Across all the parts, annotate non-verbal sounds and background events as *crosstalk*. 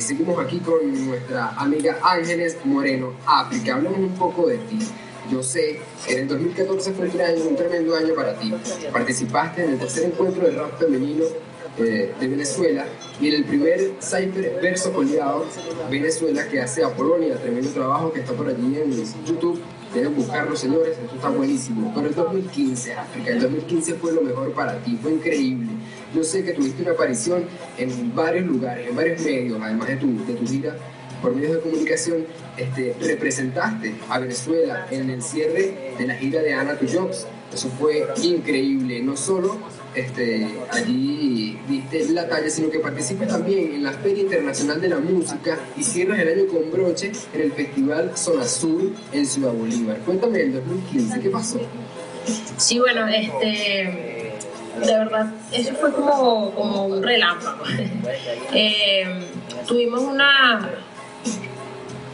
seguimos aquí con nuestra amiga Ángeles Moreno, África. Hablamos un poco de ti. Yo sé que en el 2014 fue un, año, un tremendo año para ti. Participaste en el tercer encuentro de rap femenino eh, de Venezuela y en el primer Cypher Verso Coleado Venezuela que hace a Polonia, tremendo trabajo que está por allí en YouTube. Deben buscarlo, señores, esto está buenísimo. Pero el 2015, África, el 2015 fue lo mejor para ti, fue increíble. Yo sé que tuviste una aparición en varios lugares, en varios medios, además de tu, de tu gira por medios de comunicación, este, representaste a Venezuela en el cierre de la gira de Ana Jobs. Eso fue increíble. No solo este, allí diste la talla, sino que participas también en la Feria Internacional de la Música y cierras el año con broche en el Festival Zona Sur en Ciudad Bolívar. Cuéntame el 2015, ¿qué pasó? Sí, bueno, este, de verdad, eso fue como, como un relámpago. *laughs* Eh, tuvimos una,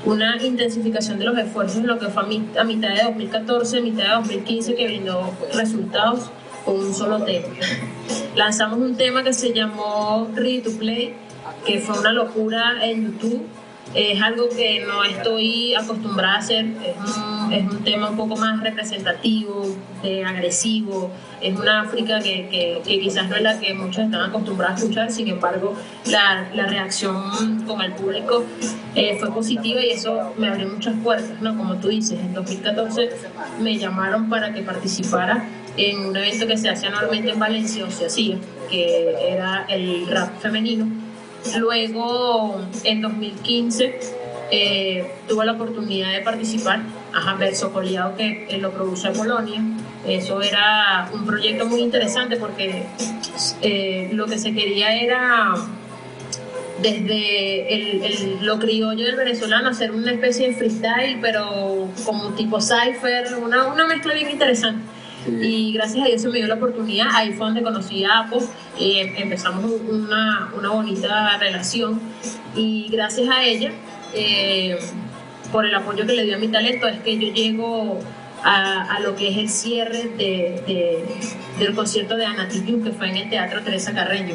una intensificación de los esfuerzos lo que fue a, mitad de 2014, mitad de 2015, que brindó resultados con un solo tema. Lanzamos un tema que se llamó Ready to Play, que fue una locura en YouTube es algo que no estoy acostumbrada a hacer, es un, es un tema un poco más representativo, de agresivo, es una África que, que, quizás no es la que muchos están acostumbrados a escuchar, sin embargo la, la reacción con el público eh, fue positiva y eso me abrió muchas puertas, ¿no? Como tú dices, en 2014 me llamaron para que participara en un evento que se hace anualmente en Valencia, o se hacía, que era el rap femenino Luego, en 2015, eh, tuve la oportunidad de participar a Verso Coleado, que lo produce Polonia. Eso era un proyecto muy interesante porque eh, lo que se quería era desde el, lo criollo del venezolano hacer una especie de freestyle, pero como tipo cipher, una, una mezcla bien interesante. Y gracias a Dios se me dio la oportunidad. Ahí fue donde conocí a Apo. y empezamos una, una, bonita relación. Y gracias a ella, eh, por el apoyo que le dio a mi talento, es que yo llego a, a lo que es el cierre de, de, del concierto de Ana que fue en el Teatro Teresa Carreño.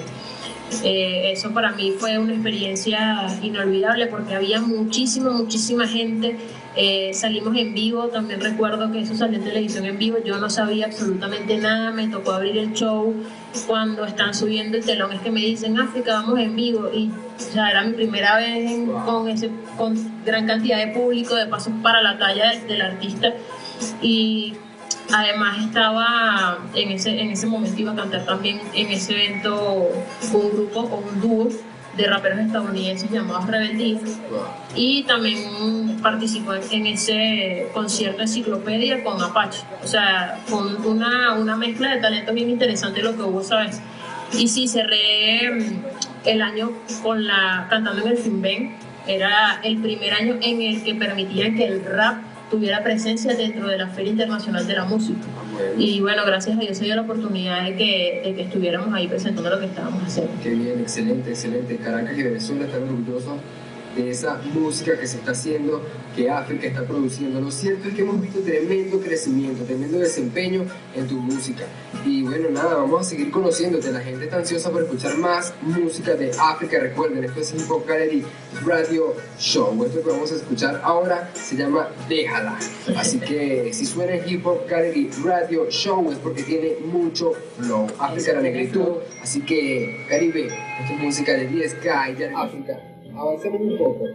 Eh, eso para mí fue una experiencia inolvidable porque había muchísima, muchísima gente. Eh, salimos en vivo, también recuerdo que eso salió en televisión en vivo, yo no sabía absolutamente nada, me tocó abrir el show, cuando están subiendo el telón es que me dicen, África, vamos en vivo, y ya era mi primera vez con, ese, con gran cantidad de público, de pasos para la talla del, del artista, y además estaba en ese, en ese momento iba a cantar también en ese evento un grupo o un dúo de raperos estadounidenses llamados Rebel y también participó en ese concierto enciclopedia con Apache. O sea, con una, una mezcla de talentos bien interesante lo que hubo ¿sabes? Y sí, cerré mm, el año con la, cantando en el Finben. Era el primer año en el que permitían que el rap tuviera presencia dentro de la Feria Internacional de la Música. Y bueno, gracias a Dios se dio la oportunidad de que, de que estuviéramos ahí presentando lo que estábamos haciendo. Qué bien, excelente, excelente. Caracas y Venezuela están orgullosos de esa música que se está haciendo, que África está produciendo. Lo cierto es que hemos visto tremendo crecimiento, tremendo desempeño en tu música. Y bueno, nada, vamos a seguir conociéndote. La gente está ansiosa por escuchar más música de África. Recuerden, esto es Hip Hop Gallery Radio Show. Esto que vamos a escuchar ahora se llama Déjala. Así que si suena Hip Hop Gallery Radio Show es porque tiene mucho flow. África la negritud. Así que, Caribe, esto es música de 10K y de África avancemos un poco.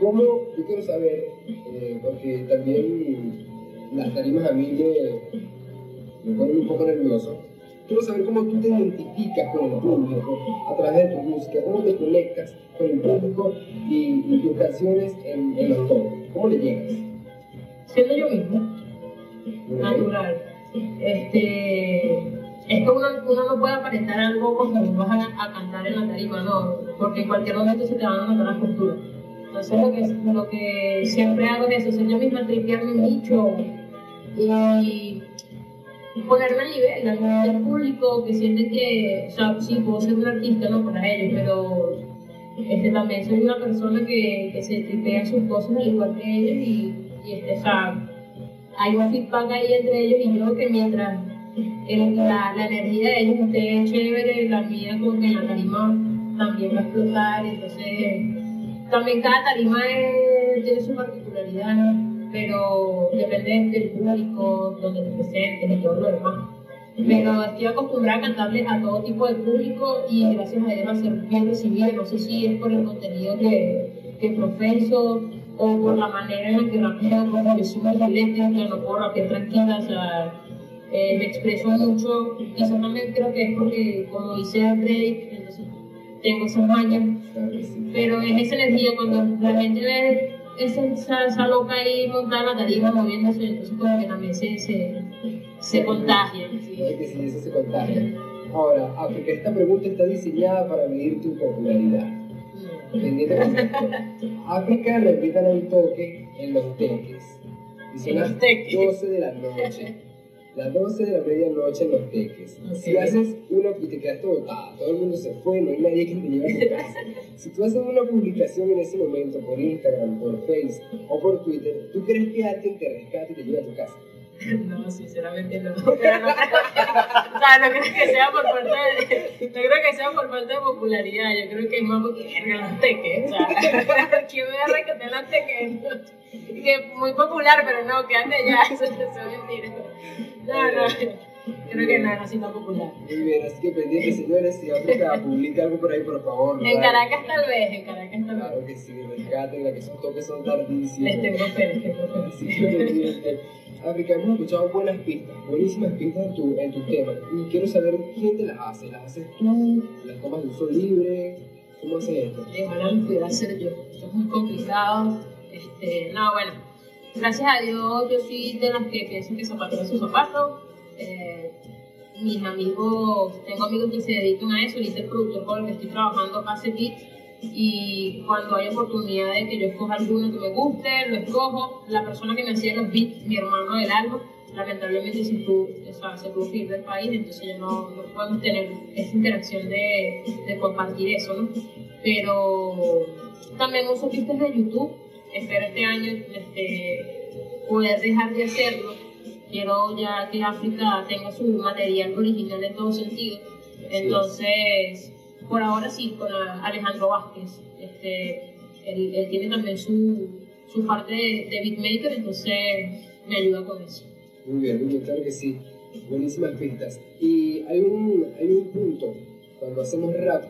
¿Cómo, yo quiero saber, eh, porque también las tarimas a mí me, me ponen un poco nervioso, quiero saber cómo tú te identificas con el público a través de tu música, cómo te conectas con el público y, tus canciones en, en los tonos, ¿cómo le llegas? Siendo yo mismo, natural. Este, es que uno, uno, no puede aparentar algo cuando vas a, a, cantar en la tarima, no, porque en cualquier momento se te van a notar las posturas. Entonces lo que, lo que siempre hago es eso, yo misma tripearme mucho y ponerme al nivel, del público que siente que, o sea, sí, puedo ser un artista, no para ellos, pero este, también soy una persona que, que se tripea sus cosas al igual que ellos y, este, o sea, hay un feedback ahí entre ellos y yo que mientras la, la, energía de ellos esté chévere, la mía como que la tarima también va a explotar, entonces también cada tarima tiene su particularidad, pero depende del público, donde te presentes y todo lo demás. Pero estoy acostumbrada a cantarle a todo tipo de público y gracias a Dios a ser bien recibida. No sé si es por el contenido que, que profeso o por la manera en la que rapeo, porque yo soy muy eléctrica, no puedo rapear tranquila, o sea, eh, me expreso mucho. Quizás también creo que es porque, como dice Drake, entonces tengo esas mañas. Pero es esa energía cuando la gente ve esa, esa, loca ahí montada la tarima moviéndose, entonces como que también se, se, se contagia. Sí, que sí, eso se contagia. Ahora, aunque esta pregunta está diseñada para medir tu popularidad. África *laughs* le invitan a un toque en los teques. Y son las 12 de la noche. Las 12 de la medianoche en los teques. Si haces una y te quedaste botada, todo el mundo se fue, no hay nadie que te lleve a tu casa. Si tú haces una publicación en ese momento por Instagram, por Facebook o por Twitter, ¿tú crees que alguien te rescate y te lleve a tu casa? *laughs* No, sinceramente no. Pero no, o sea, no creo que sea por falta de, no creo que sea por falta de popularidad. Yo creo que es más porque los teques. O sea, *laughs* ¿quién me va a rescatar los teques? Que muy popular, pero no, que ande ya. *laughs* Eso, es mentira. No, no. Creo que no, no sido popular. Muy bien, así que pendiente, señores, si África publica algo por ahí, por favor. En Caracas tal vez, en Caracas tal vez. Claro que sí, rescaten, la que son toques son tardísimos. Les tengo fe, les tengo fe. África, hemos escuchado buenas pistas, buenísimas pistas en tu, en tu tema. Y quiero saber quién te las hace. ¿Las haces tú? ¿Las tomas de uso libre? ¿Cómo haces esto? Ojalá lo pudiera hacer yo. Esto es muy complicado. Este, no, bueno, gracias a Dios yo soy de las que piensan que zapato es su zapato. Eh, mis amigos, tengo amigos que se dedican a eso, ahorita el productor con el que estoy trabajando hace beats y cuando hay oportunidad de que yo escoja alguno que me guste, lo escojo. La persona que me hacía los beats, mi hermano del alma, lamentablemente se tuvo, se tuvo que ir del país, entonces ya no, no podemos tener esa interacción de, de compartir eso, ¿no? Pero también uso pistas de YouTube, espero este año este, poder dejar de hacerlo. Quiero ya que África tenga su material original en todo sentido. Entonces, por ahora sí, con Alejandro Vázquez. Este, él, tiene también su, su parte de, de, beatmaker, entonces me ayuda con eso. Muy bien, muy bien, claro que sí. Buenísimas pistas. Y hay un, hay un punto, cuando hacemos rap,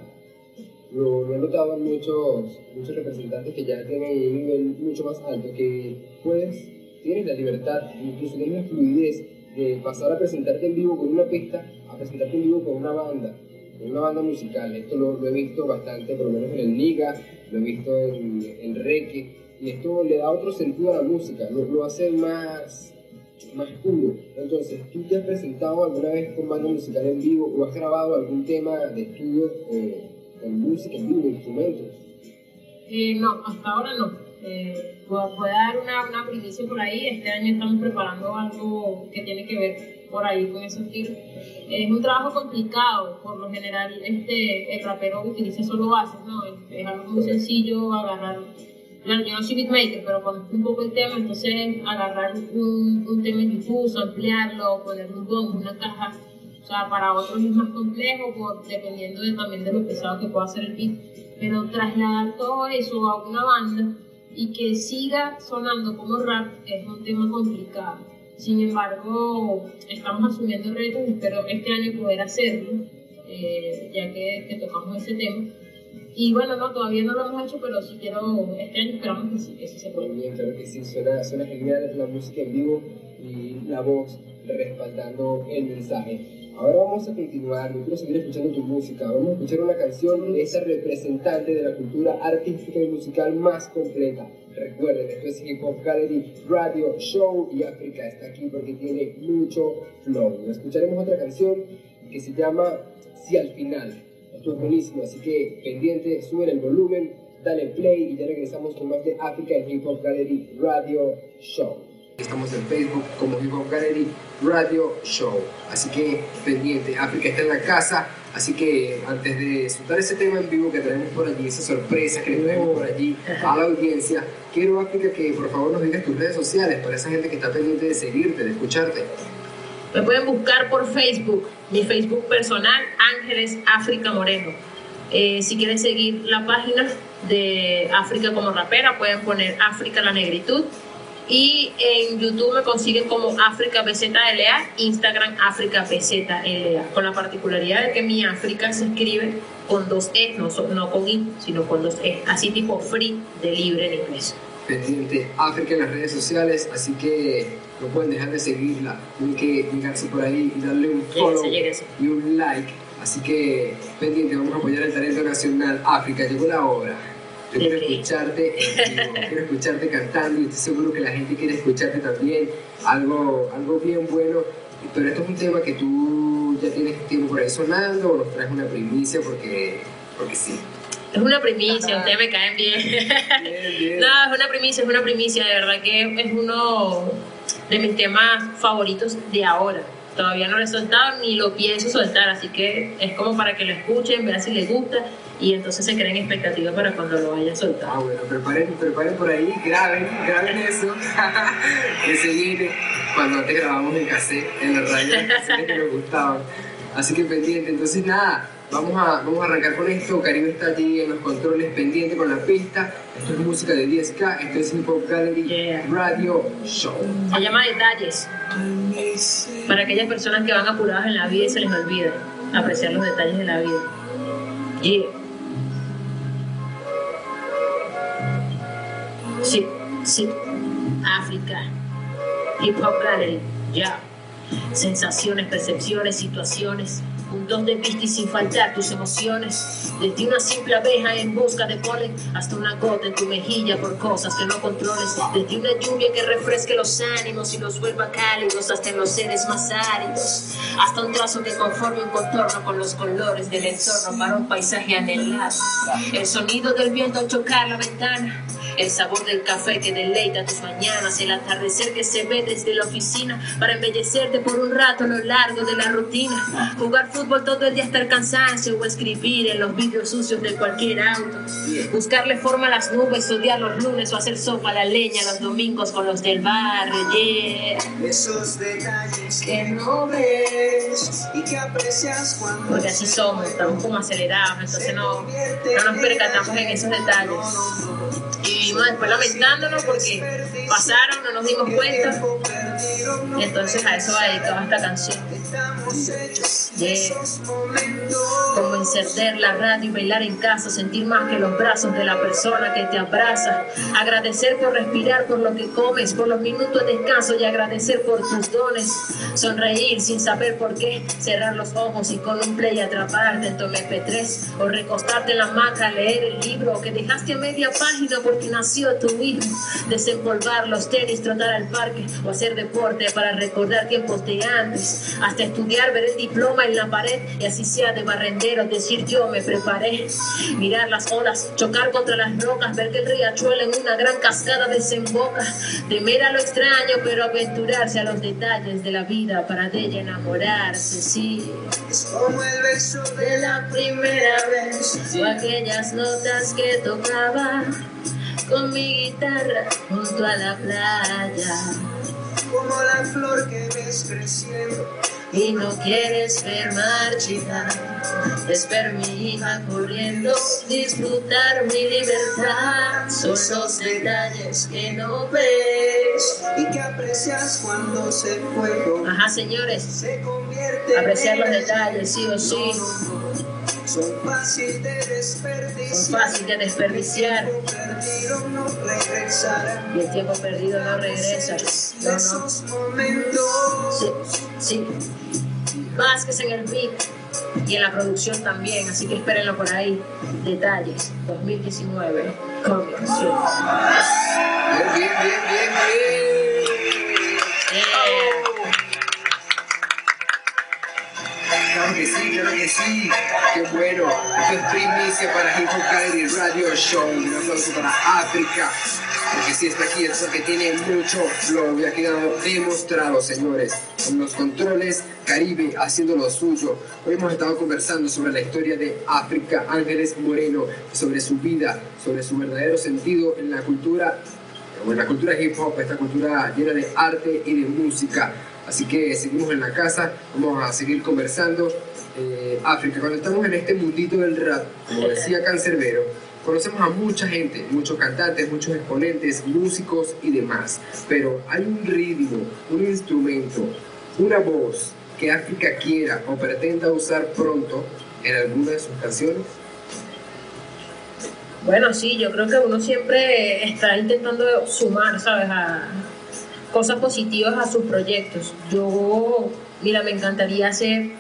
lo, he notado muchos, muchos representantes que ya tienen un nivel mucho más alto, que puedes, tienes la libertad, incluso tienes la fluidez de pasar a presentarte en vivo con una pista a presentarte en vivo con una banda una banda musical. Esto lo, he visto bastante, por lo menos en el Liga, lo he visto en, en Reiki, y esto le da otro sentido a la música, lo, lo hace más, más puro. Entonces, ¿tú te has presentado alguna vez con banda musical en vivo o has grabado algún tema de estudio eh, con música en vivo, instrumentos? Eh, no, hasta ahora no. Eh, voy a dar una, una primicia por ahí. Este año estamos preparando algo que tiene que ver por ahí con esos tiros. Es un trabajo complicado, por lo general este, el rapero utiliza solo bases, ¿no? Es, algo muy sencillo agarrar, bueno, yo no soy beatmaker, pero conozco un poco el tema, entonces agarrar un, un tema en YouTube, ampliarlo, poner un bombo, una caja, o sea, para otros es más complejo, por, dependiendo de, también de lo pesado que pueda hacer el beat, pero trasladar todo eso a una banda y que siga sonando como rap es un tema complicado sin embargo, estamos asumiendo retos espero este año poder hacerlo, eh, ya que, tocamos ese tema. Y bueno, no, todavía no lo hemos hecho, pero sí quiero, este año esperamos que sí, que sí se pueda. Bien, que sí, suena, suena genial la música en vivo y la voz respaldando el mensaje. Ahora vamos a continuar, yo quiero seguir escuchando tu música, vamos a escuchar una canción de esa representante de la cultura artística y musical más completa. Recuerden, esto es Hip Hop Gallery Radio Show y África está aquí porque tiene mucho flow. Escucharemos otra canción que se llama Si al final. Esto es buenísimo, así que pendiente, suben el volumen, dale play y ya regresamos con más de África en Hip Hop Gallery Radio Show. Estamos en Facebook como Hip Hop Gallery Radio Show. Así que pendiente, África está en la casa. Así que antes de soltar ese tema en vivo que traemos por allí, esa sorpresa que le traemos por allí a la audiencia, quiero, África, que por favor nos digas tus redes sociales para esa gente que está pendiente de seguirte, de escucharte. Me pueden buscar por Facebook, mi Facebook personal, Ángeles África Moreno. Eh, si quieren seguir la página, de África como rapera, pueden poner África la negritud. Y en YouTube me consiguen como África BZLA, Instagram África BZLA, con la particularidad de que mi África se escribe con dos E, no, no con I, sino con dos E, así tipo free, de libre en inglés. Pendiente África en las redes sociales, así que no pueden dejar de seguirla, tienen que llegarse por ahí y darle un follow y un like. Así que pendiente, vamos a apoyar el talento nacional África, llegó la hora quiero escucharte, quiero escucharte cantando y estoy seguro que la gente quiere escucharte también, algo, algo bien bueno. Pero esto es un tema que tú ya tienes tiempo por ahí sonando o nos traes una primicia porque, porque sí. Es una primicia, ustedes me caen bien. *laughs* no, es una primicia, es una primicia, de verdad que es uno de mis temas favoritos de ahora. Todavía no lo he soltado ni lo pienso soltar, así que es como para que lo escuchen, vean si les gusta y entonces se creen expectativas para cuando lo vaya a soltar. Ah, bueno, preparen, preparen por ahí, graben, graben eso, *laughs* que se cuando antes grabamos en cassette, en la radio, que nos gustaban. Así que pendiente, entonces nada, vamos a, vamos a arrancar con esto, Caribe está allí en los controles, pendiente con la pista, esto es música de 10K, esto es Hip Hop Gallery Radio Show. Se llama Detalles, para aquellas personas que van apuradas en la vida y se les olvida apreciar los detalles de la vida. Yeah. Sí, sí. África. Hip Hop Gallery. Ya. Sensaciones, percepciones, situaciones puntos de vista y sin faltar tus emociones. Desde una simple abeja en busca de polen hasta una gota en tu mejilla por cosas que no controles. Desde una lluvia que refresque los ánimos y los vuelva cálidos hasta en los seres más áridos. Hasta un trazo que conforme un contorno con los colores del entorno para un paisaje anhelado. El sonido del viento chocar la ventana el sabor del café que deleita tus mañanas, el atardecer que se ve desde la oficina para embellecerte por un rato a lo largo de la rutina, jugar fútbol todo el día hasta el cansancio o escribir en los vidrios sucios de cualquier auto, buscarle forma a las nubes, odiar los lunes o hacer sopa a la leña los domingos con los del barrio, yeah. Esos detalles que no ves y que aprecias cuando Porque así somos, estamos como acelerados, entonces no, no nos percatamos en esos detalles vivimos después lamentándonos porque pasaron, no nos dimos cuenta. Entonces a eso va dedicada esta canción. Como encender la radio y bailar en casa, sentir más que los brazos de la persona que te abraza. Agradecer por respirar, por lo que comes, por los minutos de descanso y agradecer por tus dones. Sonreír sin saber por qué, cerrar los ojos y con un play atraparte en tu MP3 o recostarte en la maca, leer el libro que dejaste a media página porque nació tu hijo. Desempolvar los tenis, trotar al parque o hacer deporte para recordar tiempos de antes. Hasta estudiar, ver el diploma en la pared y así sea de barrendero, decir yo me preparé. Mirar las olas, chocar contra las rocas, ver que el riachuelo en una gran cascada desemboca. Temer a lo extraño, pero aventurarse a los detalles de la vida para de ella enamorarse, sí. Es como el beso de la primera vez o aquellas notas que tocaba con mi guitarra junto a la playa. Como la flor que ves creciendo y no quieres ver marchita. Es ver mi hija corriendo, disfrutar mi libertad. Son los detalles que no ves y que aprecias cuando se fue. Ajá, señores. Se convierte Apreciar los detalles, sí o sí. Son fáciles de desperdiciar. Son fáciles de desperdiciar. Y el tiempo perdido no regresa. No, no. Esos momentos. Sí, sí. Vázquez en el beat y en la producción también, así que espérenlo por ahí. Detalles 2019. Comic bien, bien, bien, bien. Claro que sí, claro que sí. Qué bueno. Esto es primicia para Hip Hop Gallery Radio Show. Un aplauso para África. Porque si está aquí es porque tiene mucho flow. Ya ha quedado demostrado, señores. Con los controles Caribe haciendo lo suyo. Hoy hemos estado conversando sobre la historia de África Ángeles Moreno, sobre su vida, sobre su verdadero sentido en la cultura, en la cultura hip hop, esta cultura llena de arte y de música. Así que seguimos en la casa, vamos a seguir conversando. Eh, África, cuando estamos en este mundito del rap, como decía Cancerbero, conocemos a mucha gente, muchos cantantes, muchos exponentes, músicos y demás, pero hay un ritmo, un instrumento, una voz que África quiera o pretenda usar pronto en alguna de sus canciones. Bueno, sí, yo creo que uno siempre está intentando sumar, ¿sabes? A cosas positivas a sus proyectos. Yo, mira, me encantaría hacer,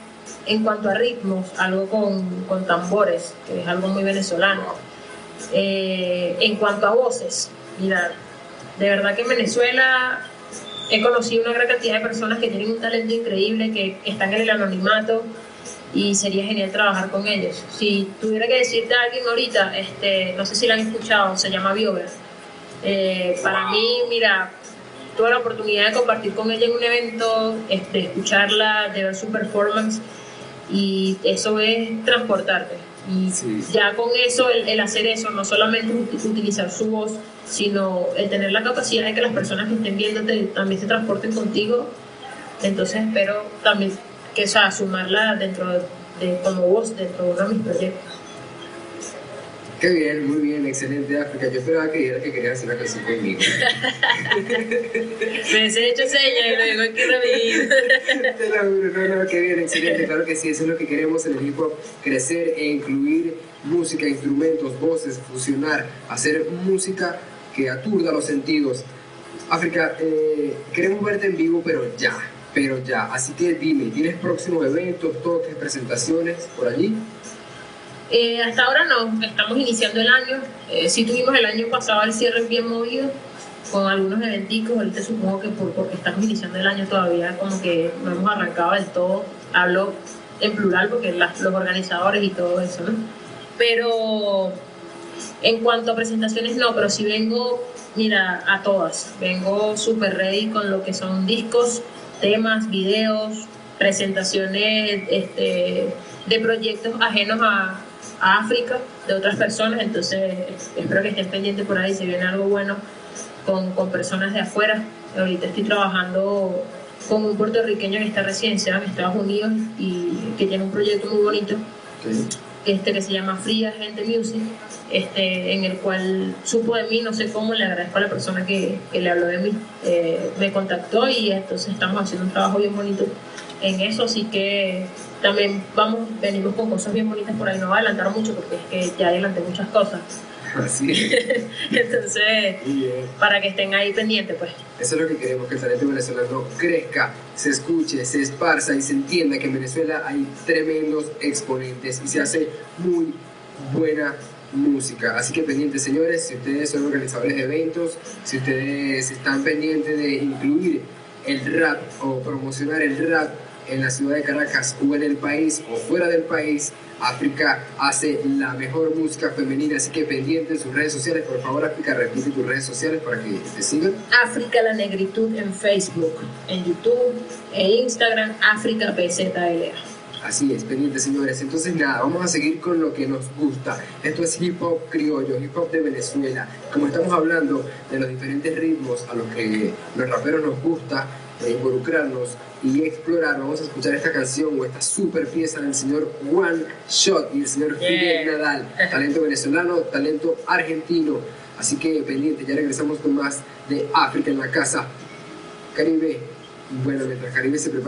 en cuanto a ritmos, algo con, con tambores, que es algo muy venezolano. Eh, en cuanto a voces, mira, de verdad que en Venezuela he conocido una gran cantidad de personas que tienen un talento increíble, que están en el anonimato y sería genial trabajar con ellos. Si tuviera que decirte a alguien ahorita, este, no sé si la han escuchado, se llama Biover. Eh, para mí, mira, tuve la oportunidad de compartir con ella en un evento, este, escucharla, de ver su performance y eso es transportarte. Y ya con eso, el, hacer eso, no solamente utilizar su voz, sino el tener la capacidad de que las personas que estén viéndote también se transporten contigo. Entonces espero también que o sea, sumarla dentro de, como voz dentro de uno de mis proyectos. Qué bien, muy bien, excelente África. Yo esperaba que dijera que quería hacer una canción conmigo. Me he hecho señas y lo digo aquí rapidito. *laughs* Te lo juro, no, no, qué bien, excelente. Claro que sí, eso es lo que queremos en el hip hop, crecer e incluir música, instrumentos, voces, fusionar, hacer música que aturda los sentidos. África, eh, queremos verte en vivo, pero ya, pero ya. Así que dime, ¿tienes próximos eventos, toques, presentaciones por allí? Eh, hasta ahora no, estamos iniciando el año. Eh, sí tuvimos el año pasado el cierre bien movido, con algunos eventicos. Ahorita supongo que por, porque estamos iniciando el año todavía, como que no hemos arrancado del todo. Hablo en plural porque los organizadores y todo eso, ¿no? Pero en cuanto a presentaciones, no, pero sí vengo, mira, a todas. Vengo súper ready con lo que son discos, temas, videos, presentaciones este, de proyectos ajenos a, África de otras personas, entonces espero que estén pendientes por ahí, si viene algo bueno con, con, personas de afuera. Ahorita estoy trabajando con un puertorriqueño en esta residencia en Estados Unidos y que tiene un proyecto muy bonito este, que se llama Free Gente Music, este, en el cual supo de mí, no sé cómo, le agradezco a la persona que, que le habló de mí, eh, me contactó y entonces estamos haciendo un trabajo bien bonito en eso, así que también vamos, venimos con cosas bien bonitas por ahí, no va a adelantar mucho porque es que ya adelanté muchas cosas. Así *laughs* Entonces, para que estén ahí pendientes, pues. Eso es lo que queremos, que el talento venezolano crezca, se escuche, se esparza y se entienda que en Venezuela hay tremendos exponentes y se hace muy buena música. Así que pendientes, señores, si ustedes son organizadores de eventos, si ustedes están pendientes de incluir el rap o promocionar el rap en la ciudad de Caracas o en el país o fuera del país, África hace la mejor música femenina, así que pendiente en sus redes sociales. Por favor, África, repite tus redes sociales para que te sigan. África La Negritud en Facebook, en YouTube e Instagram, África PZLA. Así es, pendientes señores. Entonces nada, vamos a seguir con lo que nos gusta. Esto es hip hop criollo, hip hop de Venezuela. Como estamos hablando de los diferentes ritmos a los que los raperos nos gusta, involucrarnos y explorar. Vamos a escuchar esta canción o esta super pieza del señor One Shot y el señor Fidel Nadal. Talento venezolano, talento argentino. Así que pendiente, ya regresamos con más de África en la casa. Caribe. Bueno, mientras Caribe se prepara.